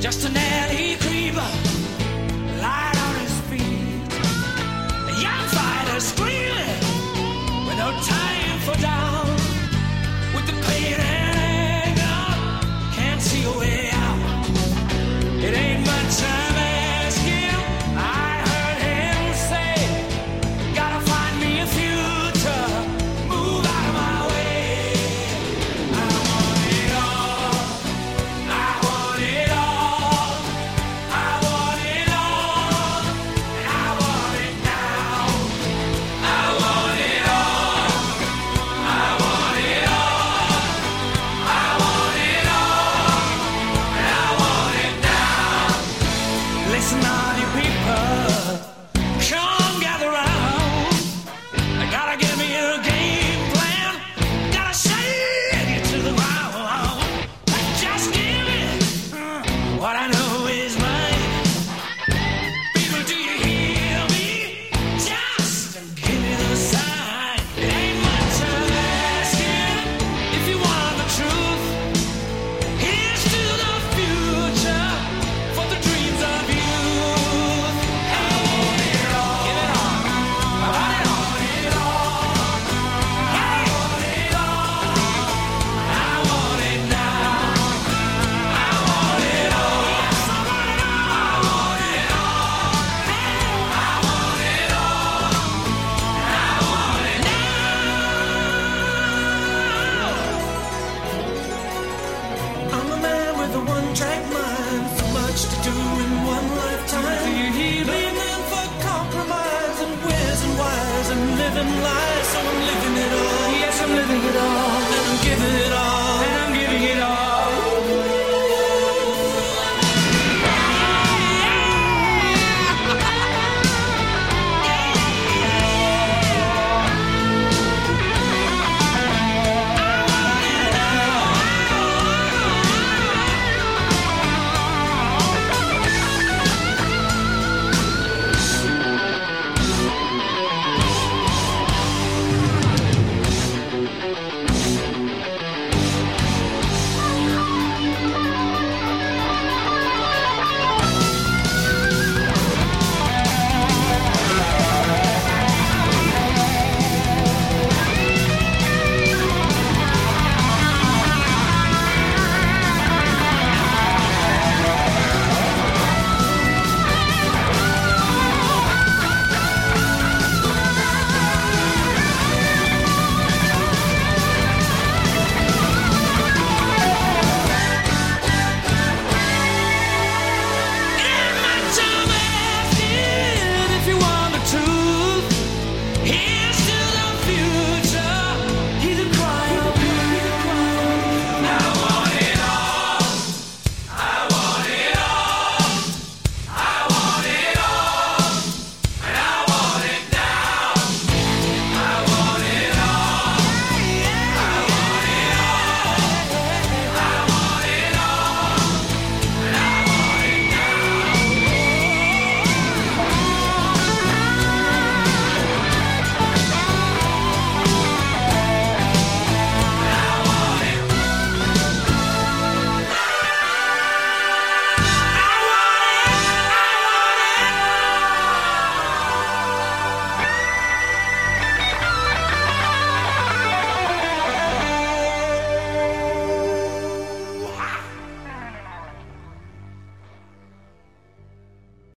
Just an alley creeper, light on his feet. A young fighter screaming with no time. What I know